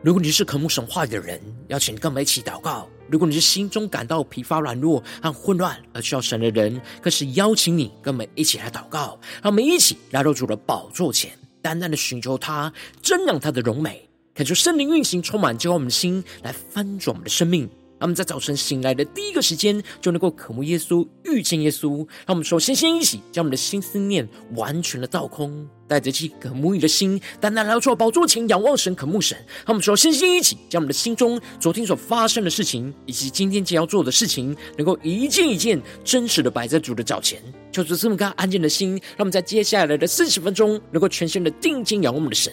如果你是渴慕神话的人，邀请跟我们一起祷告；如果你是心中感到疲乏、软弱和混乱而需要神的人，更是邀请你跟我们一起来祷告。让我们一起来到主的宝座前，单单的寻求他，增长他的荣美，恳求圣灵运行，充满浇灌我们的心，来翻转我们的生命。让我们在早晨醒来的第一个时间，就能够渴慕耶稣、遇见耶稣。让我们说先先一起将我们的心思念完全的倒空，带着起渴慕你的心，单单来到宝座前仰望神、渴慕神。让我们说先先一起将我们的心中昨天所发生的事情，以及今天将要做的事情，能够一件一件真实的摆在主的脚前，求主赐我们安静的心，让我们在接下来的四十分钟，能够全心的定睛仰望我们的神。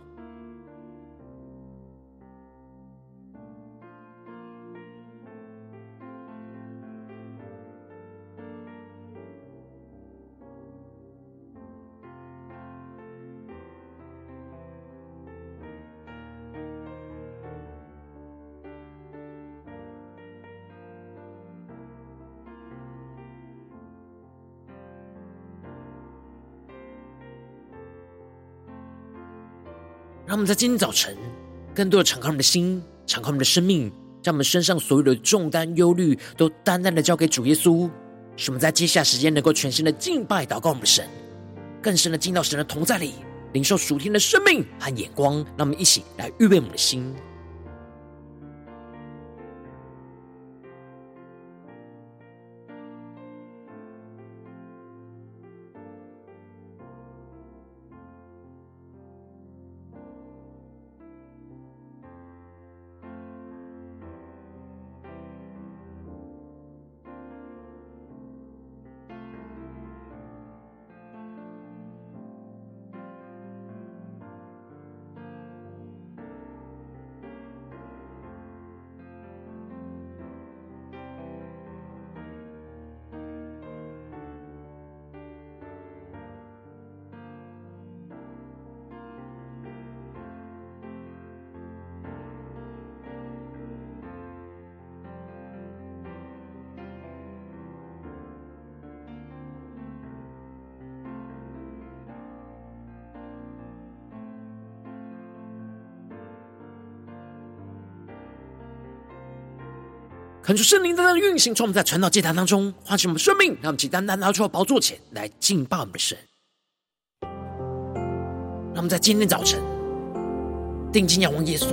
让我们在今天早晨，更多的敞开我们的心，敞开我们的生命，将我们身上所有的重担、忧虑，都单单的交给主耶稣。使我们在接下来时间，能够全新的敬拜、祷告我们的神，更深的进到神的同在里，领受属天的生命和眼光。让我们一起来预备我们的心。恳求圣灵单单的运行，从我们在传道祭坛当中唤醒我们生命，让我们简单单拿出宝座前来敬拜我们的神。让我们在今天早晨定睛仰望耶稣，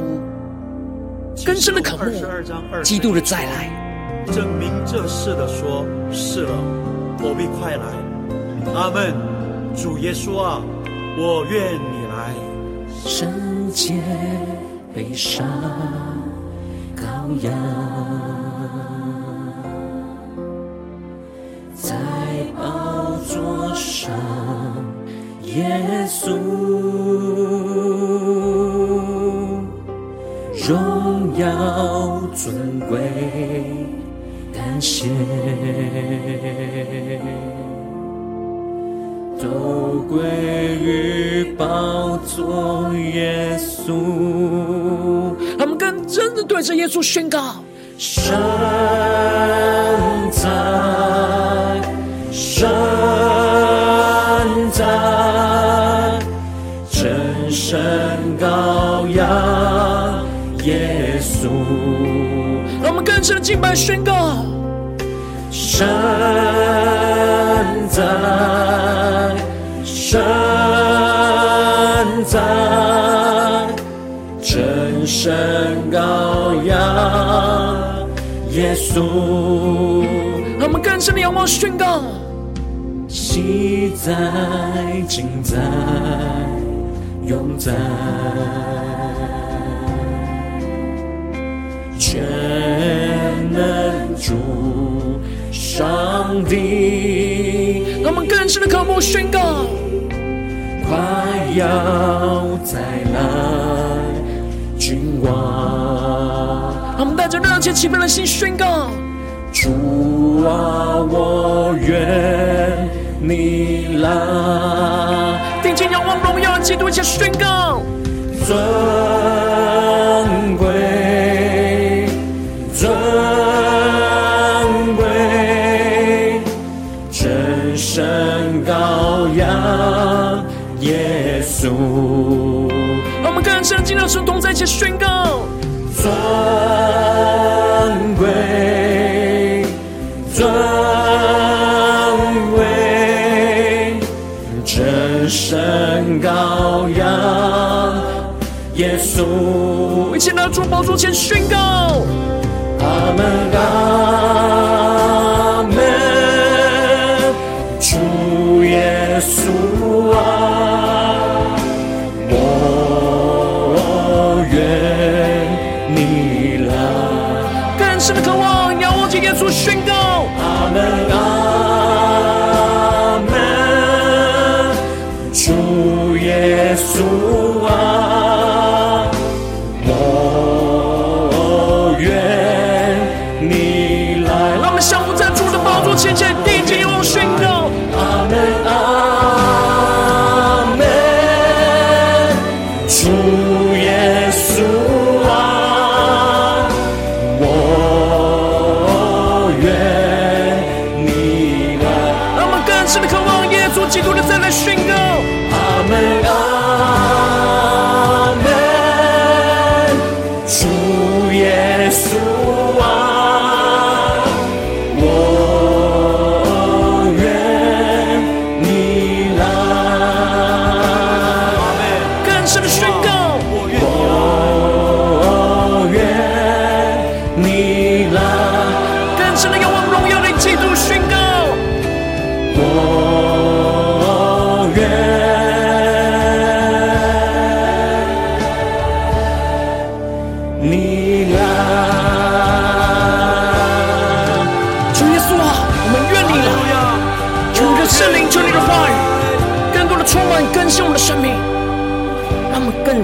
更深的渴慕基督的再来，证明这事的说：是了，我必快来。阿门。主耶稣啊，我愿你来。圣洁悲伤羔羊。耶稣荣耀尊贵，感谢都归于宝座耶稣。他们更真的对着耶稣宣告。神在，让我们更深的敬拜宣告：神在，神在，真神羔羊。耶稣，让我们更深的仰望宣告，昔在、今在、永在，全能主上帝。让我们更深的渴慕宣告，快要再来，君王。让我们带着热切期盼的心宣告：主啊，我愿你来。定睛仰望荣耀的基督，一起宣告：尊起宣告。尊贵，尊贵，真神羔羊，耶稣，一起来主宝座前宣告。阿门，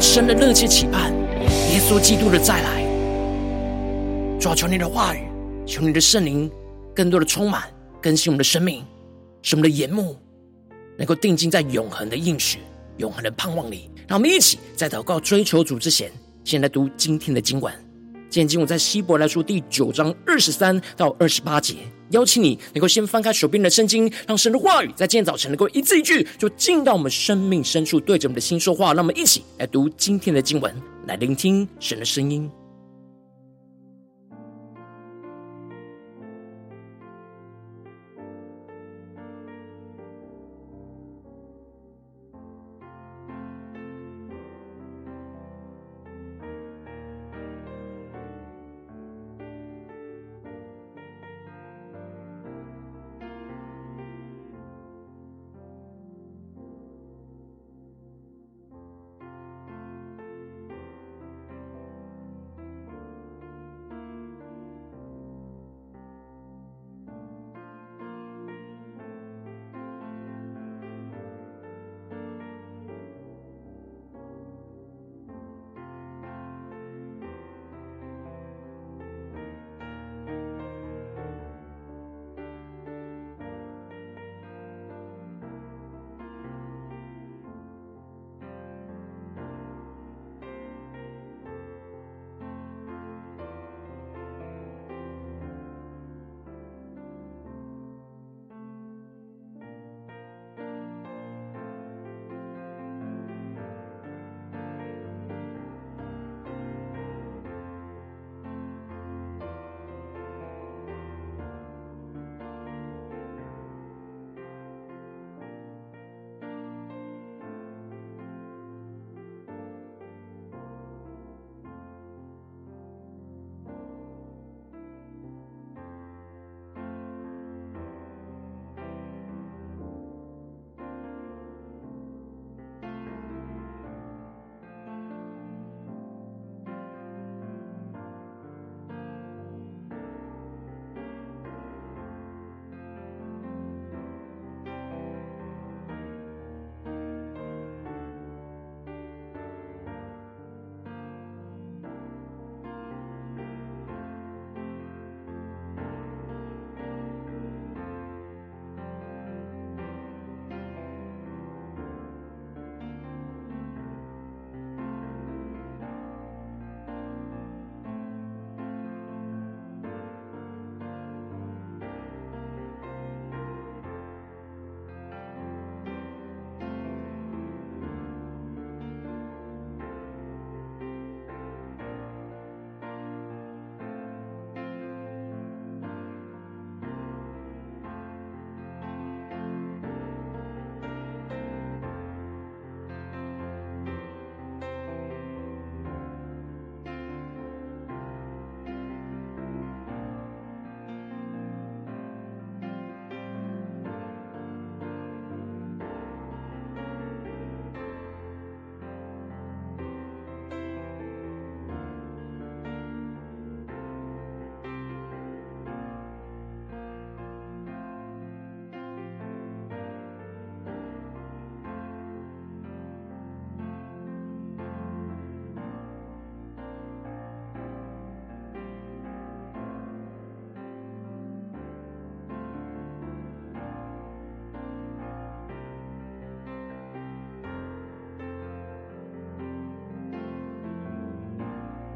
深的热切期盼耶稣基督的再来。主啊，求你的话语，求你的圣灵，更多的充满更新我们的生命，使我们的眼目能够定睛在永恒的应许、永恒的盼望里。让我们一起在祷告追求主之前，先来读今天的经文。今天经文在希伯来书第九章二十三到二十八节。邀请你能够先翻开手边的圣经，让神的话语在今天早晨能够一字一句，就进到我们生命深处，对着我们的心说话。让我们一起来读今天的经文，来聆听神的声音。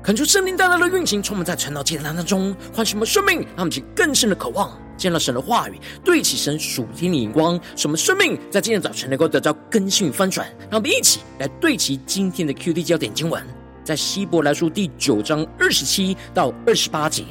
恳求圣灵大大的运行，充满在晨祷祭坛当中，唤醒我们生命，让我们起更深的渴望，见到神的话语，对齐神属天的眼光，使我们生命在今天早晨能够得到更新与翻转。让我们一起来对齐今天的 QD 焦点经文，在希伯来书第九章二十七到二十八节，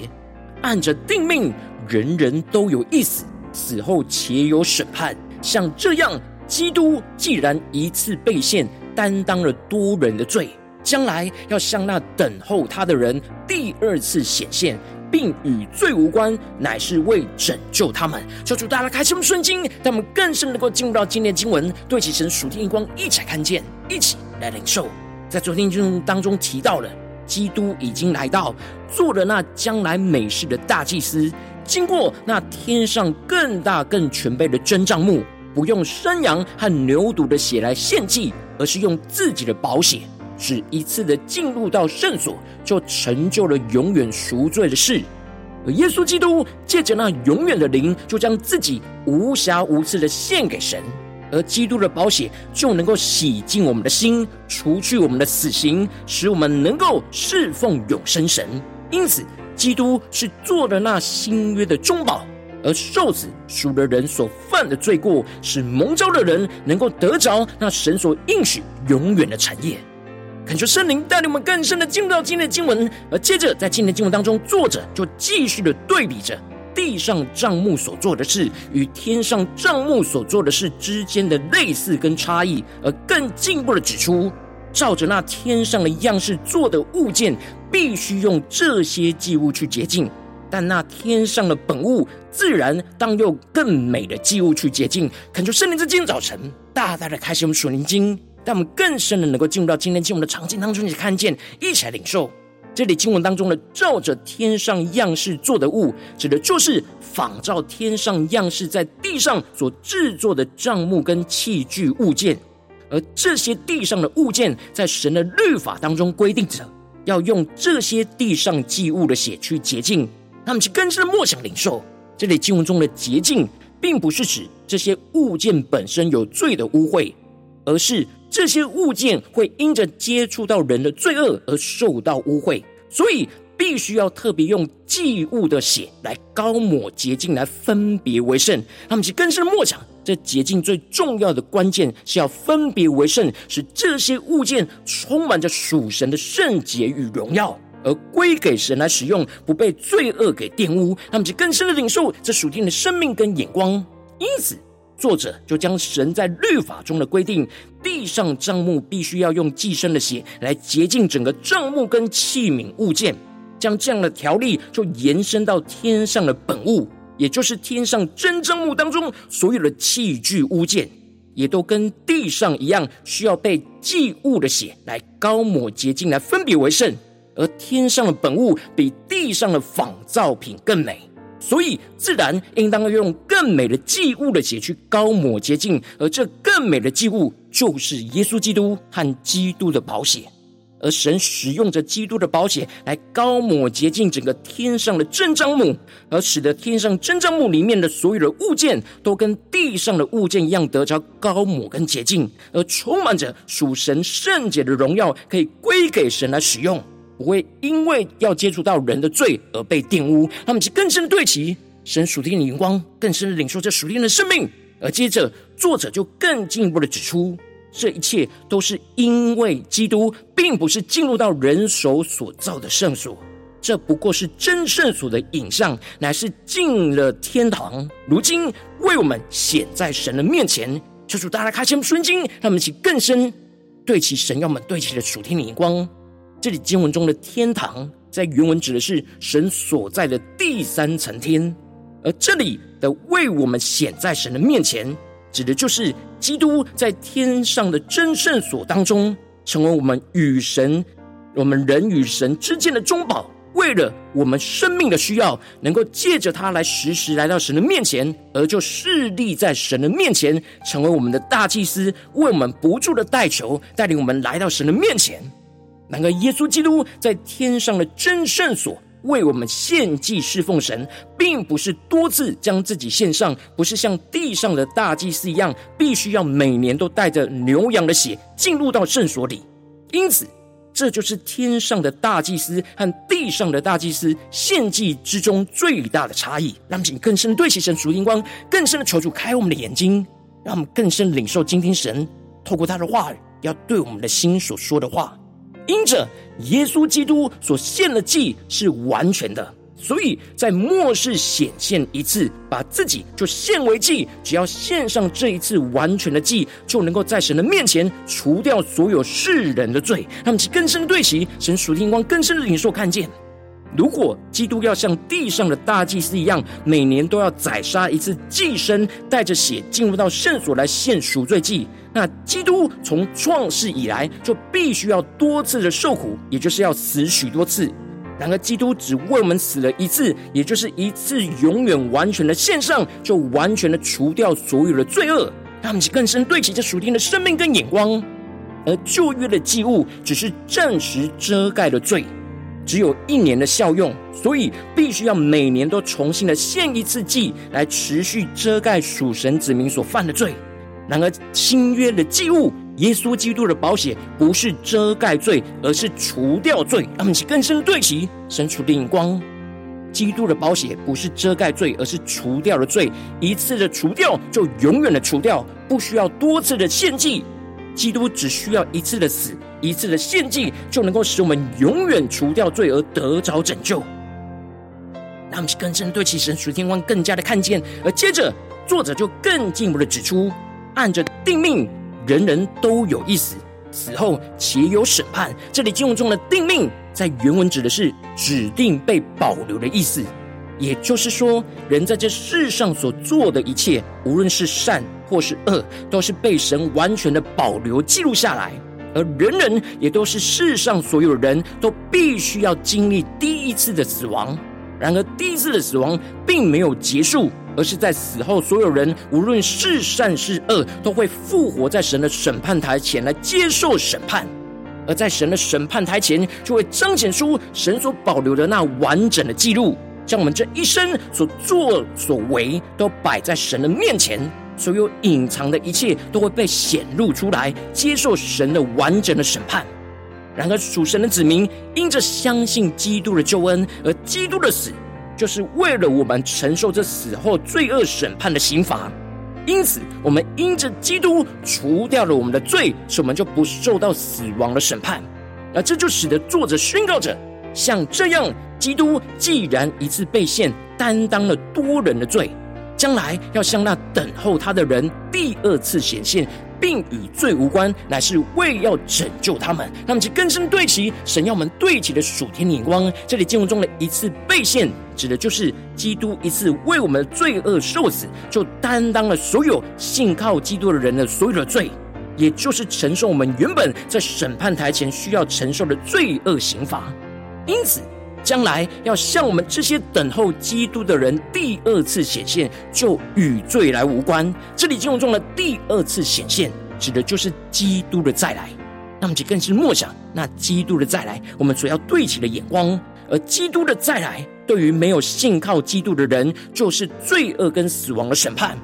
按着定命，人人都有一死，死后且有审判。像这样，基督既然一次被献，担当了多人的罪。将来要向那等候他的人第二次显现，并与罪无关，乃是为拯救他们。求主大家开启我们圣经，让我们更深能够进入到今天的经文，对齐神属天的光，一起来看见，一起来领受。在昨天经文当中提到了，基督已经来到，做了那将来美事的大祭司，经过那天上更大更全备的真帐幕，不用山羊和牛犊的血来献祭，而是用自己的宝血。只一次的进入到圣所，就成就了永远赎罪的事。而耶稣基督借着那永远的灵，就将自己无瑕无疵的献给神。而基督的宝血就能够洗净我们的心，除去我们的死刑，使我们能够侍奉永生神。因此，基督是做了那新约的中保，而受死赎了人所犯的罪过，使蒙召的人能够得着那神所应许永远的产业。恳求圣灵带领我们更深的进入到今天的经文，而接着在今天的经文当中，作者就继续的对比着地上帐幕所做的事与天上帐幕所做的事之间的类似跟差异，而更进一步的指出，照着那天上的样式做的物件，必须用这些祭物去洁净；但那天上的本物，自然当用更美的祭物去洁净。恳求圣灵在今天早晨大大的开启我们属灵经。让我们更深的能够进入到今天经文的场景当中，去看见，一起来领受这里经文当中的照着天上样式做的物，指的就是仿照天上样式在地上所制作的帐幕跟器具物件。而这些地上的物件，在神的律法当中规定着，要用这些地上祭物的血去洁净。他们去更深的默想领受这里经文中的洁净，并不是指这些物件本身有罪的污秽，而是。这些物件会因着接触到人的罪恶而受到污秽，所以必须要特别用祭物的血来高抹洁净，来分别为圣。他们是更深的默想，这洁净最重要的关键是要分别为圣，使这些物件充满着属神的圣洁与荣耀，而归给神来使用，不被罪恶给玷污。他们是更深的领受这属天的生命跟眼光，因此。作者就将神在律法中的规定，地上帐幕必须要用祭牲的血来洁净整个帐幕跟器皿物件，将这样的条例就延伸到天上的本物，也就是天上真帐幕当中所有的器具物件，也都跟地上一样，需要被祭物的血来高抹洁净，来分别为圣。而天上的本物比地上的仿造品更美。所以，自然应当要用更美的祭物的血去高抹洁净，而这更美的祭物就是耶稣基督和基督的宝血。而神使用着基督的宝血来高抹洁净整个天上的真帐幕，而使得天上真帐幕里面的所有的物件都跟地上的物件一样得着高抹跟洁净，而充满着属神圣洁的荣耀，可以归给神来使用。不会因为要接触到人的罪而被玷污，他们就更深的对齐神属天的眼光，更深的领受这属天的生命。而接着作者就更进一步的指出，这一切都是因为基督并不是进入到人手所造的圣所，这不过是真圣所的影像，乃是进了天堂，如今为我们显在神的面前。求主大家开启圣经，他们一起更深对齐神要我们对齐的属天的眼光。这里经文中的天堂，在原文指的是神所在的第三层天，而这里的为我们显在神的面前，指的就是基督在天上的真圣所当中，成为我们与神、我们人与神之间的中保，为了我们生命的需要，能够借着他来时时来到神的面前，而就势立在神的面前，成为我们的大祭司，为我们不住的代求，带领我们来到神的面前。然而，耶稣基督在天上的真圣所为我们献祭侍奉神，并不是多次将自己献上，不是像地上的大祭司一样，必须要每年都带着牛羊的血进入到圣所里。因此，这就是天上的大祭司和地上的大祭司献祭之中最大的差异。让我们请更深对齐神属灵光，更深的求助开我们的眼睛，让我们更深领受今天神透过他的话语要对我们的心所说的话。因着耶稣基督所献的祭是完全的。所以在末世显现一次，把自己就献为祭，只要献上这一次完全的祭，就能够在神的面前除掉所有世人的罪。让我们更深的对齐，神属天光更深的领受看见。如果基督要像地上的大祭司一样，每年都要宰杀一次祭牲，带着血进入到圣所来献赎罪祭，那基督从创世以来就必须要多次的受苦，也就是要死许多次。然而，基督只为我们死了一次，也就是一次永远完全的献上，就完全的除掉所有的罪恶，让我们更深对齐这属天的生命跟眼光。而旧约的祭物只是暂时遮盖了罪，只有一年的效用，所以必须要每年都重新的献一次祭，来持续遮盖属神子民所犯的罪。然而，新约的祭物。耶稣基督的宝血不是遮盖罪，而是除掉罪。他们是更深的对齐神属灵光。基督的宝血不是遮盖罪，而是除掉了罪。一次的除掉，就永远的除掉，不需要多次的献祭。基督只需要一次的死，一次的献祭，就能够使我们永远除掉罪而得着拯救。那我们更深对其神属天光，更加的看见。而接着，作者就更进一步的指出，按着定命。人人都有一死，死后且有审判。这里经文中的“定命”在原文指的是指定被保留的意思，也就是说，人在这世上所做的一切，无论是善或是恶，都是被神完全的保留记录下来。而人人也都是世上所有人都必须要经历第一次的死亡。然而，第一次的死亡并没有结束。而是在死后，所有人无论是善是恶，都会复活在神的审判台前来接受审判。而在神的审判台前，就会彰显出神所保留的那完整的记录，将我们这一生所作所为都摆在神的面前，所有隐藏的一切都会被显露出来，接受神的完整的审判。然而，属神的子民因着相信基督的救恩，而基督的死。就是为了我们承受这死后罪恶审判的刑罚，因此我们因着基督除掉了我们的罪，使我们就不受到死亡的审判。而这就使得作者宣告着：像这样，基督既然一次被献，担当了多人的罪，将来要向那等候他的人第二次显现。并与罪无关，乃是为要拯救他们。那么，就更深对齐神要我们对齐的属天眼光。这里经文中的一次被献，指的就是基督一次为我们的罪恶受死，就担当了所有信靠基督的人的所有的罪，也就是承受我们原本在审判台前需要承受的罪恶刑罚。因此，将来要向我们这些等候基督的人第二次显现，就与罪来无关。这里经文中的第二次显现，指的就是基督的再来。那么，这更是默想那基督的再来，我们所要对齐的眼光。而基督的再来，对于没有信靠基督的人，就是罪恶跟死亡的审判；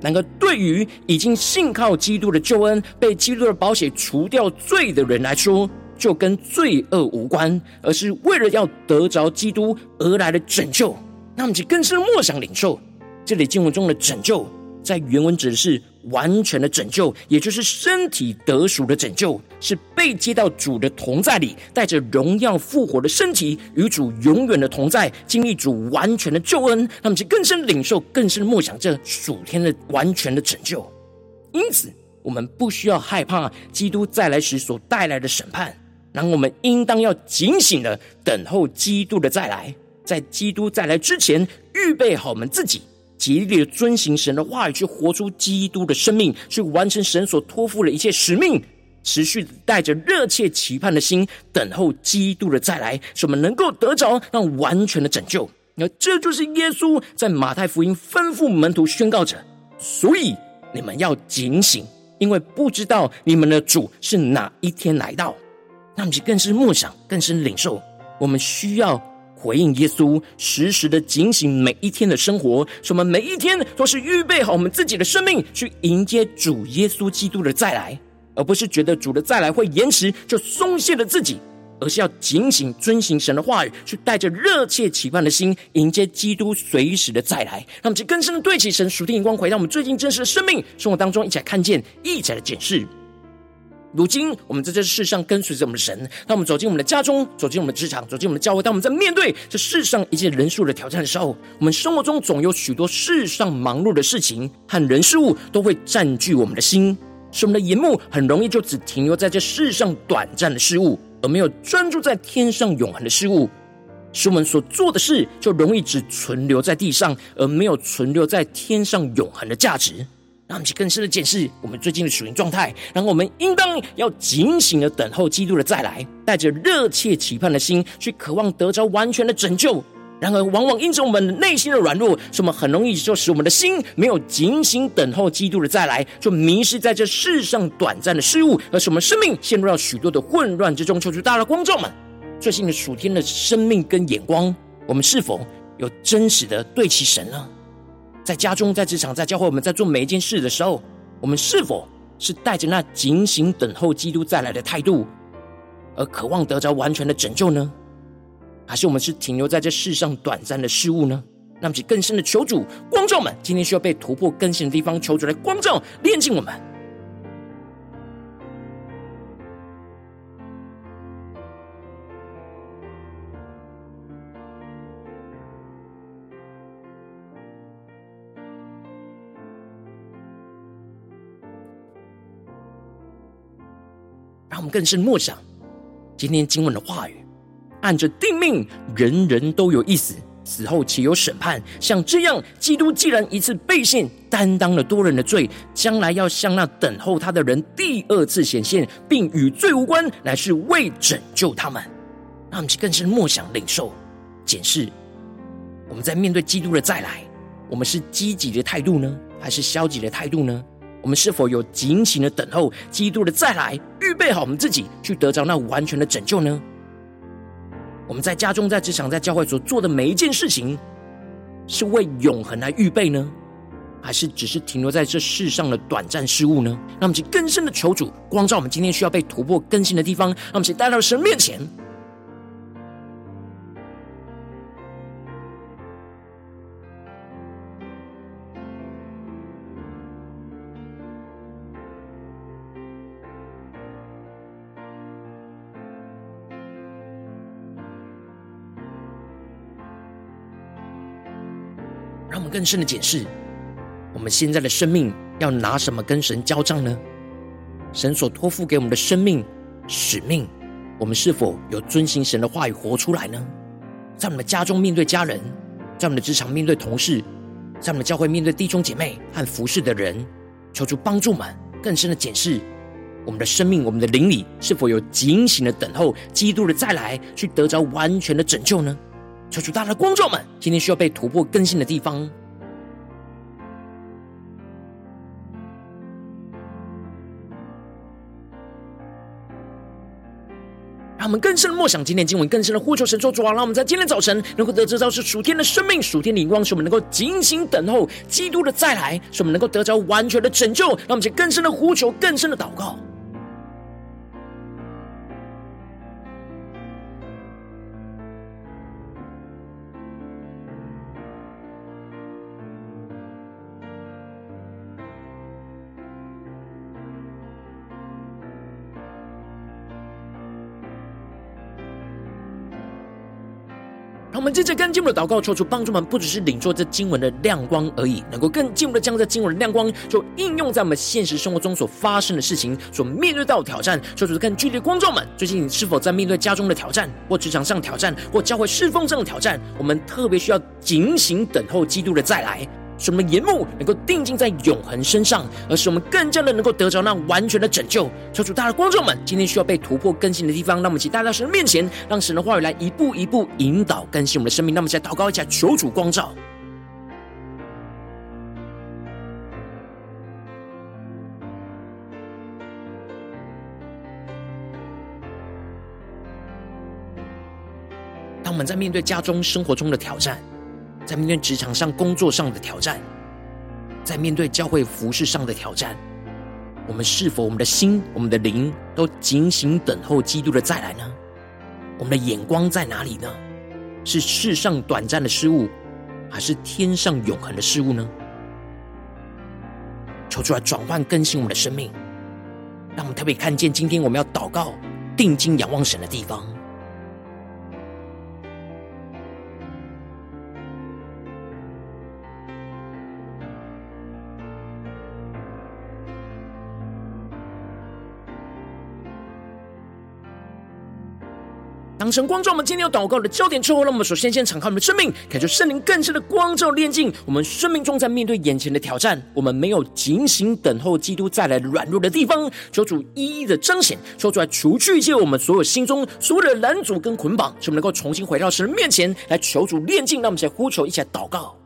然而，对于已经信靠基督的救恩，被基督的保险除掉罪的人来说，就跟罪恶无关，而是为了要得着基督而来的拯救。那么，就更是默想领受这里经文中的拯救，在原文指的是完全的拯救，也就是身体得赎的拯救，是被接到主的同在里，带着荣耀复活的身体，与主永远的同在，经历主完全的救恩。那么，就更深领受，更深默想这属天的完全的拯救。因此，我们不需要害怕基督再来时所带来的审判。然后我们应当要警醒的等候基督的再来，在基督再来之前，预备好我们自己，竭力的遵行神的话语，去活出基督的生命，去完成神所托付的一切使命，持续带着热切期盼的心，等候基督的再来，使我们能够得着那完全的拯救。那这就是耶稣在马太福音吩咐门徒宣告着：所以你们要警醒，因为不知道你们的主是哪一天来到。那么，更是默想，更是领受。我们需要回应耶稣，时时的警醒每一天的生活，使我们每一天都是预备好我们自己的生命，去迎接主耶稣基督的再来，而不是觉得主的再来会延迟，就松懈了自己，而是要警醒遵行神的话语，去带着热切期盼的心，迎接基督随时的再来。让我们更深的对齐神属天眼光，回到我们最近真实的生命生活当中，一起来看见，一起来检视。如今，我们在这世上跟随着我们的神，当我们走进我们的家中，走进我们的职场，走进我们的教会，当我们在面对这世上一切人数的挑战的时候，我们生活中总有许多世上忙碌的事情和人事物都会占据我们的心，使我们的眼目很容易就只停留在这世上短暂的事物，而没有专注在天上永恒的事物，使我们所做的事就容易只存留在地上，而没有存留在天上永恒的价值。让我们去更深的检视我们最近的属灵状态，然后我们应当要警醒的等候基督的再来，带着热切期盼的心去渴望得着完全的拯救。然而，往往因着我们内心的软弱，使我们很容易就使我们的心没有警醒等候基督的再来，就迷失在这世上短暂的事物，而使我们生命陷入到许多的混乱之中。求主大的光照们，最近的属天的生命跟眼光，我们是否有真实的对齐神呢？在家中，在职场，在教会，我们在做每一件事的时候，我们是否是带着那警醒等候基督再来的态度，而渴望得着完全的拯救呢？还是我们是停留在这世上短暂的事物呢？那么，请更深的求主光照们，今天需要被突破更新的地方，求主来光照炼净我们。们更深默想今天经文的话语，按着定命，人人都有一死，死后且有审判。像这样，基督既然一次被献，担当了多人的罪，将来要向那等候他的人第二次显现，并与罪无关，乃是为拯救他们。让我们去更深默想、领受、检视，我们在面对基督的再来，我们是积极的态度呢，还是消极的态度呢？我们是否有警醒的等候基督的再来，预备好我们自己去得着那完全的拯救呢？我们在家中、在职场、在教会所做的每一件事情，是为永恒来预备呢，还是只是停留在这世上的短暂事物呢？让我们去更深的求主光照我们今天需要被突破更新的地方，让我们去带到神面前。让我们更深的解释，我们现在的生命要拿什么跟神交账呢？神所托付给我们的生命使命，我们是否有遵行神的话语活出来呢？在我们的家中面对家人，在我们的职场面对同事，在我们的教会面对弟兄姐妹和服侍的人，求主帮助们更深的检视我们的生命，我们的灵里是否有警醒的等候基督的再来，去得着完全的拯救呢？求主大的光照们，今天需要被突破更新的地方。让我们更深的默想今天经文，更深的呼求神说主啊，让我们在今天早晨能够得着是属天的生命、属天的灵光，使我们能够警醒等候基督的再来，使我们能够得着完全的拯救。让我们去更深的呼求，更深的祷告。我们接着更进一步的祷告，求主帮助我们，不只是领受这经文的亮光而已，能够更进一步的将这经文的亮光，就应用在我们现实生活中所发生的事情，所面对到的挑战。求主更具体的观众们，最近你是否在面对家中的挑战，或职场上挑战，或教会侍奉上的挑战？我们特别需要警醒等候基督的再来。使我们的眼目能够定睛在永恒身上，而使我们更加的能够得着那完全的拯救。求主，大的观众们，今天需要被突破更新的地方，让我们一起带到神的面前，让神的话语来一步一步引导更新我们的生命。让我们一起来祷告一下，求主光照。当我们在面对家中生活中的挑战，在面对职场上、工作上的挑战，在面对教会服事上的挑战，我们是否我们的心、我们的灵都警醒等候基督的再来呢？我们的眼光在哪里呢？是世上短暂的事物，还是天上永恒的事物呢？求主来转换更新我们的生命，让我们特别看见今天我们要祷告、定睛仰望神的地方。当神光照我们今天要祷告的焦点之后，让我们首先先敞开我们的生命，感受圣灵更深的光照炼净我们生命中，在面对眼前的挑战，我们没有警醒等候基督再来软弱的地方，求主一一的彰显，说出来除去一切我们所有心中所有的拦阻跟捆绑，使我们能够重新回到神的面前来求主炼净。让我们先呼求，一起来祷告。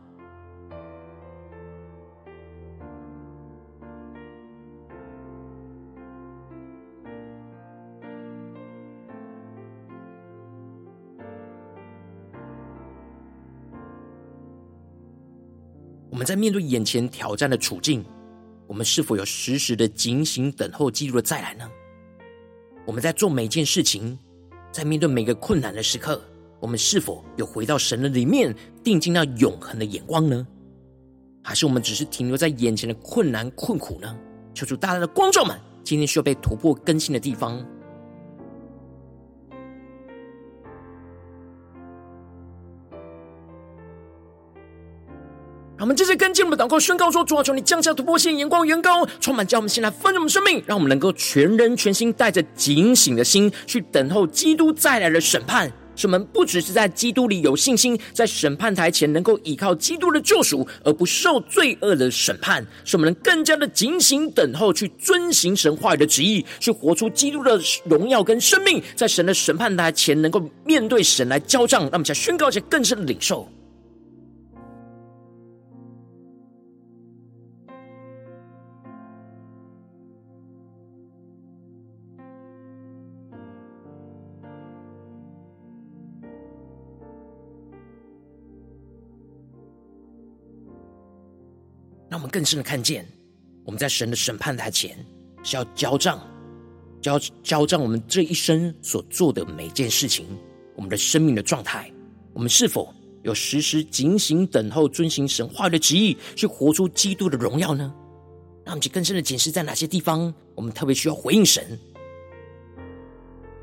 我们在面对眼前挑战的处境，我们是否有时时的警醒等候基督的再来呢？我们在做每件事情，在面对每个困难的时刻，我们是否有回到神的里面，定睛那永恒的眼光呢？还是我们只是停留在眼前的困难困苦呢？求主大大的光照们，今天需要被突破更新的地方。让我们这次跟进我们的祷告，宣告说：主啊，求你降下突破性眼光，远高，充满叫我们先来分盛我们生命，让我们能够全人全心带着警醒的心去等候基督再来的审判。使我们不只是在基督里有信心，在审判台前能够依靠基督的救赎，而不受罪恶的审判。使我们能更加的警醒等候，去遵行神话语的旨意，去活出基督的荣耀跟生命，在神的审判台前能够面对神来交账。让我们再宣告一些更深的领受。让我们更深的看见，我们在神的审判台前是要交账，交交账我们这一生所做的每件事情，我们的生命的状态，我们是否有时时警醒等候遵行神话的旨意，去活出基督的荣耀呢？让我们去更深的检视，在哪些地方我们特别需要回应神，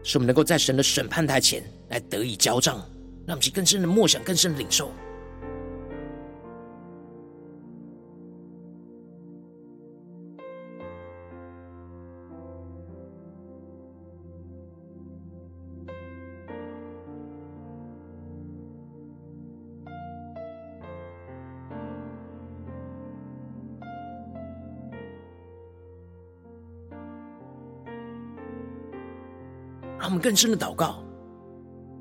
使我们能够在神的审判台前来得以交账。让我们去更深的默想，更深的领受。更深的祷告，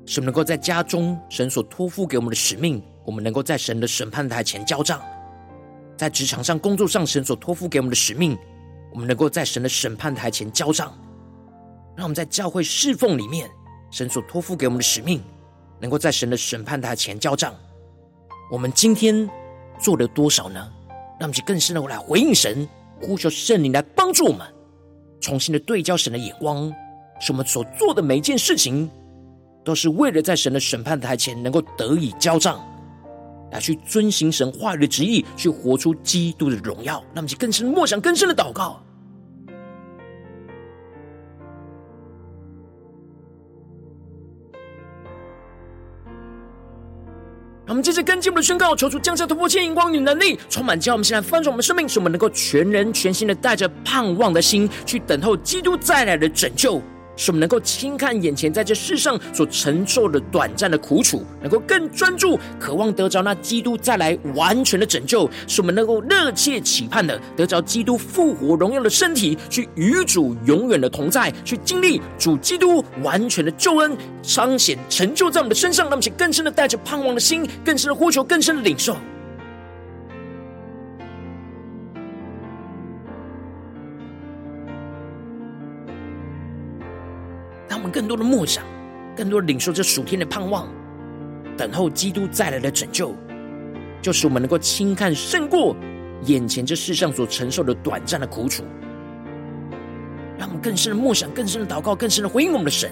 使我们能够在家中神所托付给我们的使命，我们能够在神的审判台前交账；在职场上、工作上，神所托付给我们的使命，我们能够在神的审判台前交账。让我们在教会侍奉里面，神所托付给我们的使命，能够在神的审判台前交账。我们今天做了多少呢？让我们去更深的来回应神，呼求圣灵来帮助我们，重新的对焦神的眼光。是我们所做的每一件事情，都是为了在神的审判台前能够得以交账，来去遵行神话语的旨意，去活出基督的荣耀。那么，就更深默想、更深的祷告。我们接着跟进我们的宣告，求主降下突破性眼光与能力，充满叫我们现在翻转我们生命，使我们能够全人全心的带着盼望的心，去等候基督再来的拯救。使我们能够轻看眼前在这世上所承受的短暂的苦楚，能够更专注、渴望得着那基督再来完全的拯救。使我们能够热切期盼的得着基督复活荣耀的身体，去与主永远的同在，去经历主基督完全的救恩彰显成就在我们的身上。让我们更深的带着盼望的心，更深的呼求，更深的领受。更多的梦想，更多领受这暑天的盼望，等候基督再来的拯救，就是我们能够轻看胜过眼前这世上所承受的短暂的苦楚。让我们更深的默想，更深的祷告，更深的回应我们的神。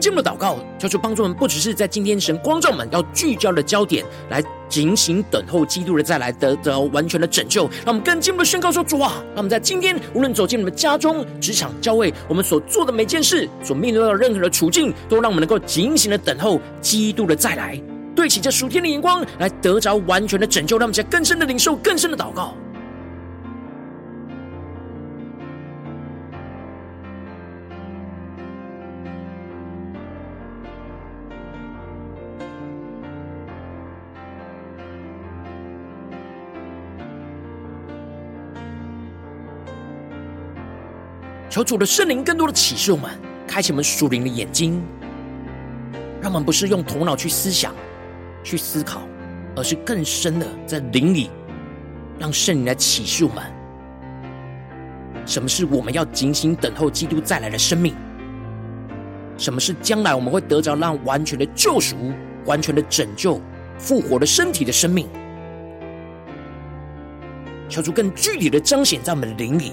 更进一步的祷告，求主帮助我们，不只是在今天神光照们要聚焦的焦点，来警醒等候基督的再来，得得完全的拯救。让我们更进一步的宣告说：主啊，让我们在今天无论走进我们家中、职场、教会，我们所做的每件事，所面对到任何的处境，都让我们能够警醒的等候基督的再来，对齐这属天的眼光，来得着完全的拯救。让我们在更深的领受、更深的祷告。求主的圣灵更多的启示我们，开启我们属灵的眼睛，让我们不是用头脑去思想、去思考，而是更深的在灵里，让圣灵来启示我们，什么是我们要警醒等候基督再来的生命，什么是将来我们会得着让完全的救赎、完全的拯救、复活的身体的生命。求主更具体的彰显在我们灵里。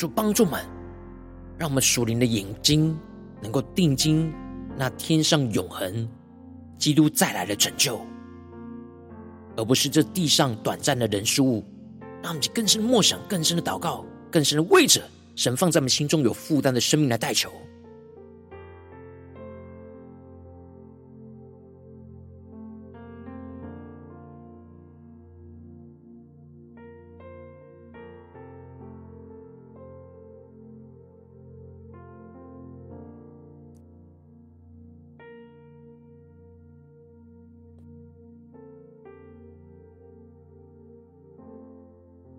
主帮助们，让我们属灵的眼睛能够定睛那天上永恒基督再来的拯救，而不是这地上短暂的人事物。让我们更深的默想、更深的祷告、更深的为着神放在我们心中有负担的生命来代求。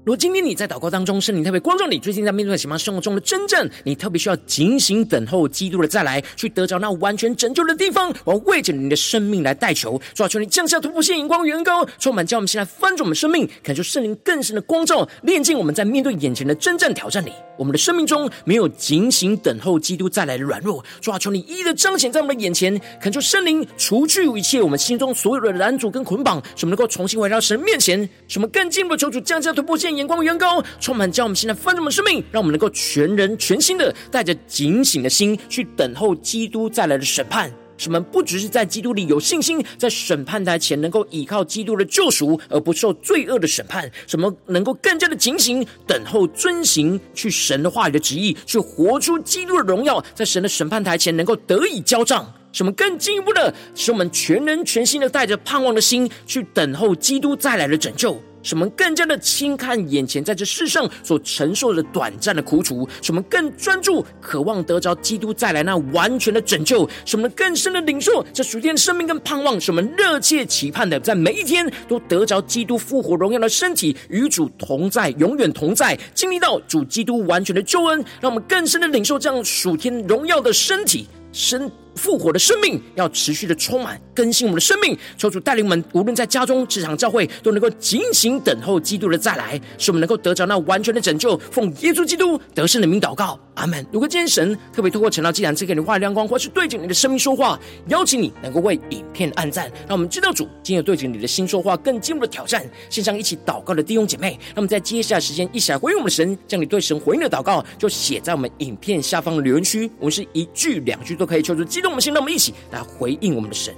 如果今天你在祷告当中，圣灵特别光照你，最近在面对什么生活中的征战，你特别需要警醒等候基督的再来，去得着那完全拯救的地方。我要为着你的生命来代求，主啊，求你降下突破性眼光，远高，充满，叫我们现在翻转我们生命，感受圣灵更深的光照，炼净我们在面对眼前的真正挑战里，我们的生命中没有警醒等候基督再来的软弱。主啊，求你一一的彰显在我们的眼前，恳求圣灵除去一切我们心中所有的拦阻跟捆绑，使我们能够重新回到神面前，使我们更进一步求主降下突破性眼光，远高，充满，将我们现在翻转的生命，让我们能够全人全心的带着警醒的心去等候基督再来的审判。什么不只是在基督里有信心，在审判台前能够依靠基督的救赎，而不受罪恶的审判。什么能够更加的警醒，等候遵行去神的话语的旨意，去活出基督的荣耀，在神的审判台前能够得以交账。什么更进一步的，使我们全人全心的带着盼望的心去等候基督再来的拯救。使我们更加的轻看眼前在这世上所承受的短暂的苦楚，使我们更专注渴望得着基督再来那完全的拯救，使我们更深的领受这属天的生命跟盼望，使我们热切期盼的在每一天都得着基督复活荣耀的身体，与主同在，永远同在，经历到主基督完全的救恩，让我们更深的领受这样属天荣耀的身体。身复活的生命要持续的充满更新我们的生命，求主带领我们，无论在家中、职场、教会，都能够警醒等候基督的再来，使我们能够得着那完全的拯救。奉耶稣基督得胜的名祷告，阿门。如果今天神特别透过晨祷祭坛赐给你话亮光，或是对着你的生命说话，邀请你能够为影片按赞，让我们知道主今天对着你的心说话，更进一步的挑战。线上一起祷告的弟兄姐妹，那么在接下来时间一起来回应我们的神，将你对神回应的祷告就写在我们影片下方的留言区，我们是一句两句都可以求主让我们心，让我们一起来回应我们的神。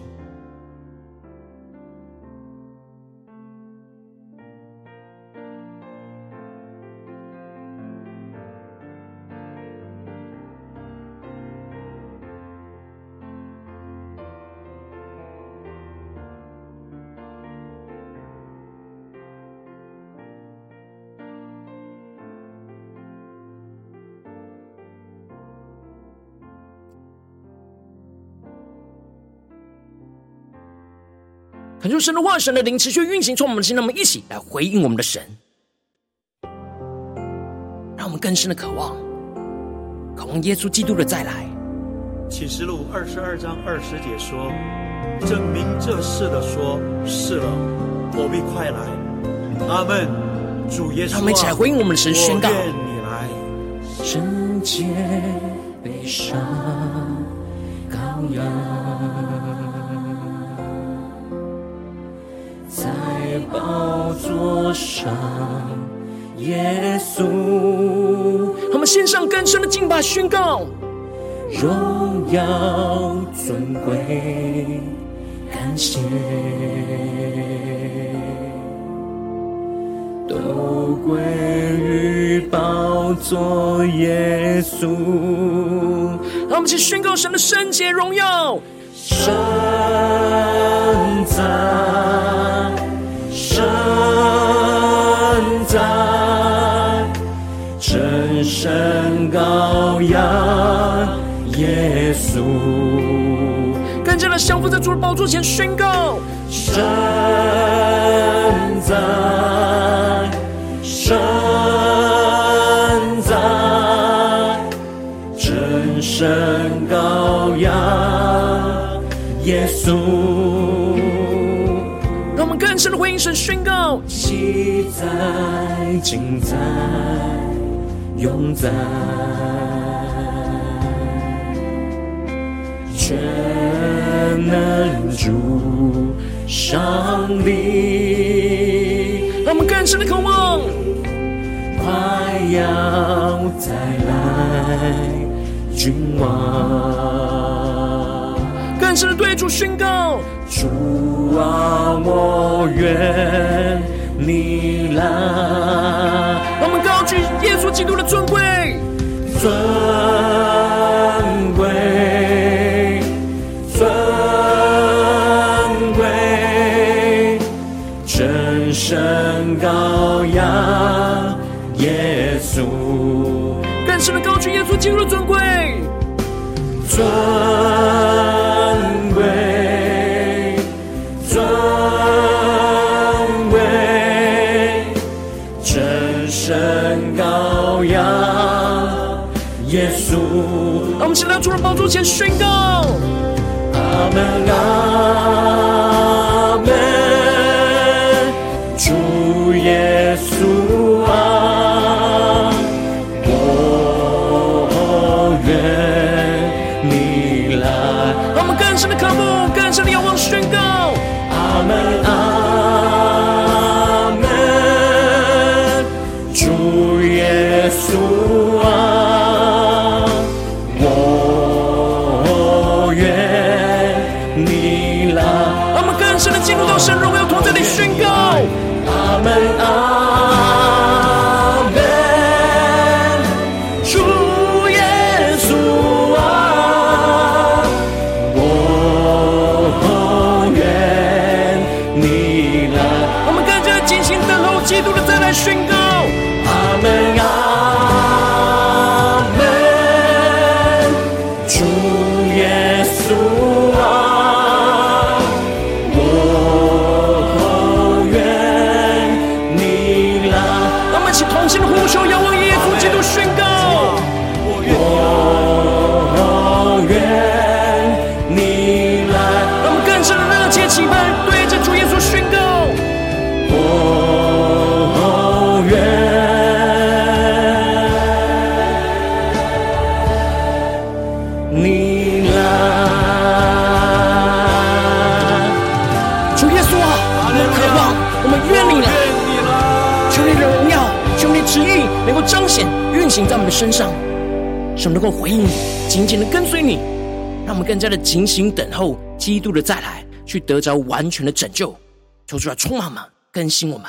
恳求神的话，神的灵持续运行，从我们的心，让我们一起来回应我们的神，让我们更深的渴望，渴望耶稣基督的再来。启示录二十二章二十节说：“证明这事的说，是了，我必快来。”阿门。主耶稣，让我们一起来回应我们的神，宣告：愿你来，圣洁悲伤羔羊，宝座上，耶稣，我们献上更深的敬拜，宣告。荣耀尊贵，感谢都归于宝座耶稣。让我们一起宣告神的圣洁荣耀，圣哉，哉，真神羔羊。耶稣，更加的降服在主的宝座前宣告：圣深的回应神宣告：昔在，今在，永在。全能主上帝，让我们更深的渴望，快要再来，君王，更深的对主宣告：主啊，我愿你来。让我们高举耶稣基督的尊贵，尊贵。尊贵神高扬，耶稣，更深的高举耶稣基督的尊贵，尊们现在主的宝座前宣告：阿门，运行在我们的身上，使我们能够回应你，紧紧的跟随你，让我们更加的警醒等候基督的再来，去得着完全的拯救。求主来充满我们，更新我们。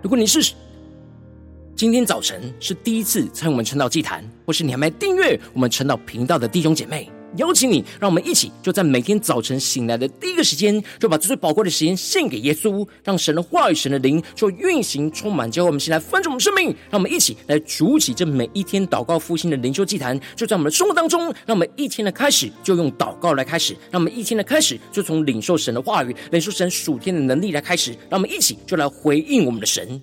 如果你是今天早晨是第一次参与我们晨祷祭坛，或是你还没订阅我们晨祷频道的弟兄姐妹，邀请你，让我们一起就在每天早晨醒来的第一个时间，就把这最宝贵的时间献给耶稣，让神的话语、神的灵就运行充满，教会我们先来分盛我们生命，让我们一起来筑起这每一天祷告复兴的灵修祭坛，就在我们的生活当中，让我们一天的开始就用祷告来开始，让我们一天的开始就从领受神的话语、领受神属天的能力来开始，让我们一起就来回应我们的神。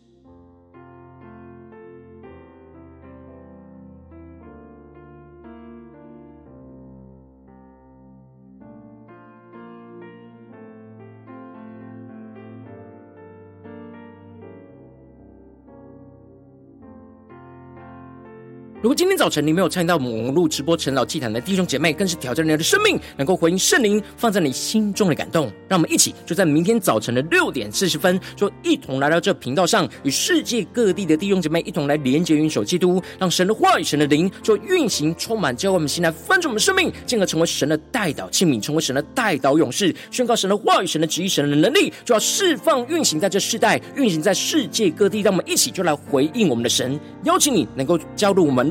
如果今天早晨你没有参与到网络直播陈老祭坛的弟兄姐妹，更是挑战你的生命，能够回应圣灵放在你心中的感动。让我们一起就在明天早晨的六点四十分，就一同来到这频道上，与世界各地的弟兄姐妹一同来连接、云手基督，让神的话语、神的灵就运行充满，教我们心来翻转我们生命，进而成为神的代祷器皿，成为神的代祷勇士，宣告神的话语、神的旨意、神的能力，就要释放运行在这世代，运行在世界各地。让我们一起就来回应我们的神，邀请你能够加入我们。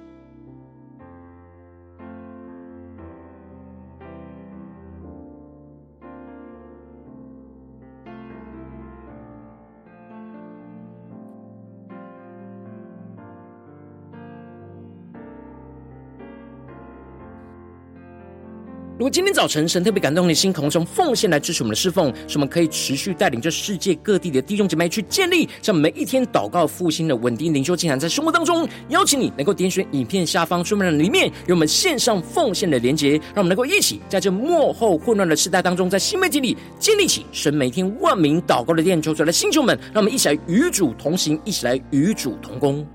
如果今天早晨神特别感动你的心，可能从奉献来支持我们的侍奉，使我们可以持续带领这世界各地的弟兄姐妹去建立像每一天祷告复兴的稳定灵修进展，在生活当中，邀请你能够点选影片下方说明栏里面有我们线上奉献的连结，让我们能够一起在这幕后混乱的时代当中，在新媒体里建立起神每天万名祷告的殿，求主的星球们，让我们一起来与主同行，一起来与主同工。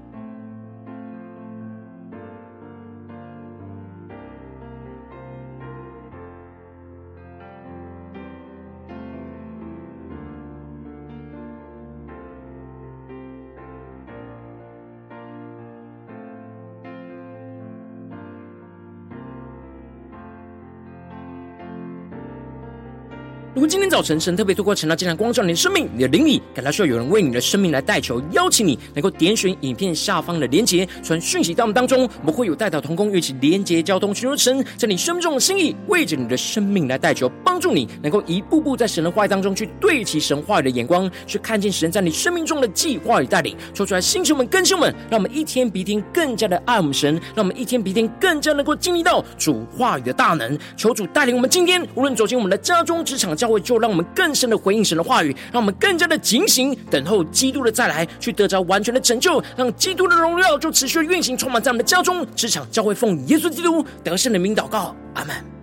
如果今天早晨神特别透过晨祷祭坛光照你的生命，你的灵里感到需要有人为你的生命来代求，邀请你能够点选影片下方的连结，传讯息到我们当中，我们会有代祷同工，一起连结交通，寻求神在你生命中的心意，为着你的生命来代求，帮助你能够一步步在神的话语当中去对齐神话语的眼光，去看见神在你生命中的计划与带领。说出来，星球们、更新们，让我们一天比一天更加的爱我们神，让我们一天比一天更加能够经历到主话语的大能。求主带领我们今天，无论走进我们的家中、职场、教会，就让让我们更深的回应神的话语，让我们更加的警醒，等候基督的再来，去得着完全的拯救，让基督的荣耀就持续的运行，充满在我们的家中、职场、教会，奉耶稣基督得胜的名祷告，阿门。